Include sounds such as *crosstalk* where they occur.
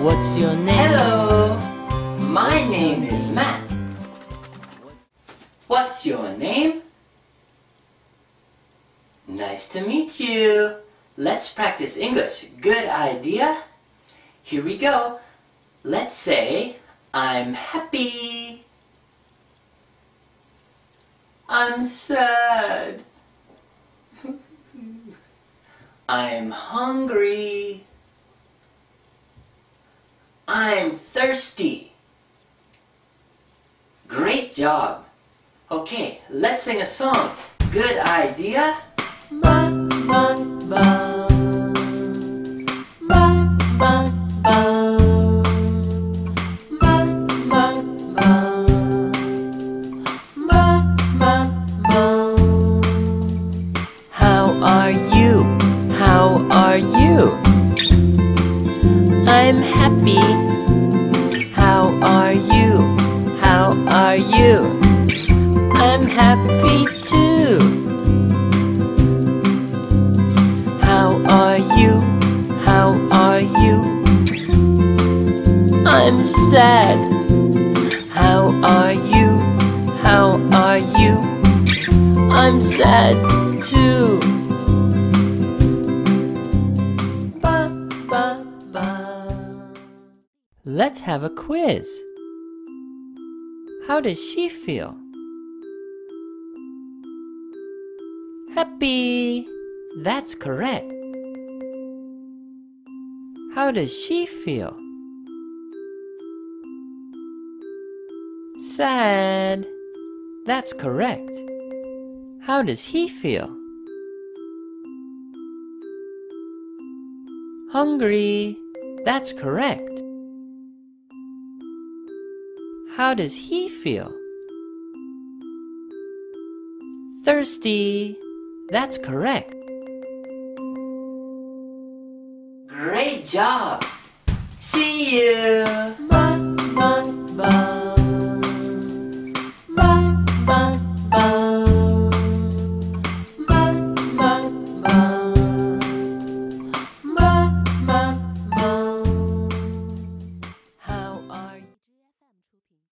What's your name? Hello, my name is Matt. What's your name? Nice to meet you. Let's practice English. Good idea. Here we go. Let's say, I'm happy. I'm sad. *laughs* I'm hungry. I'm thirsty. Great job. Okay, let's sing a song. Good idea. Ba, ba, ba. Ba, ba, are you? I'm happy too. How are you? How are you? I'm sad. How are you? How are you? I'm sad too. Let's have a quiz. How does she feel? Happy. That's correct. How does she feel? Sad. That's correct. How does he feel? Hungry. That's correct. How does he feel? Thirsty. That's correct. Great job. See you.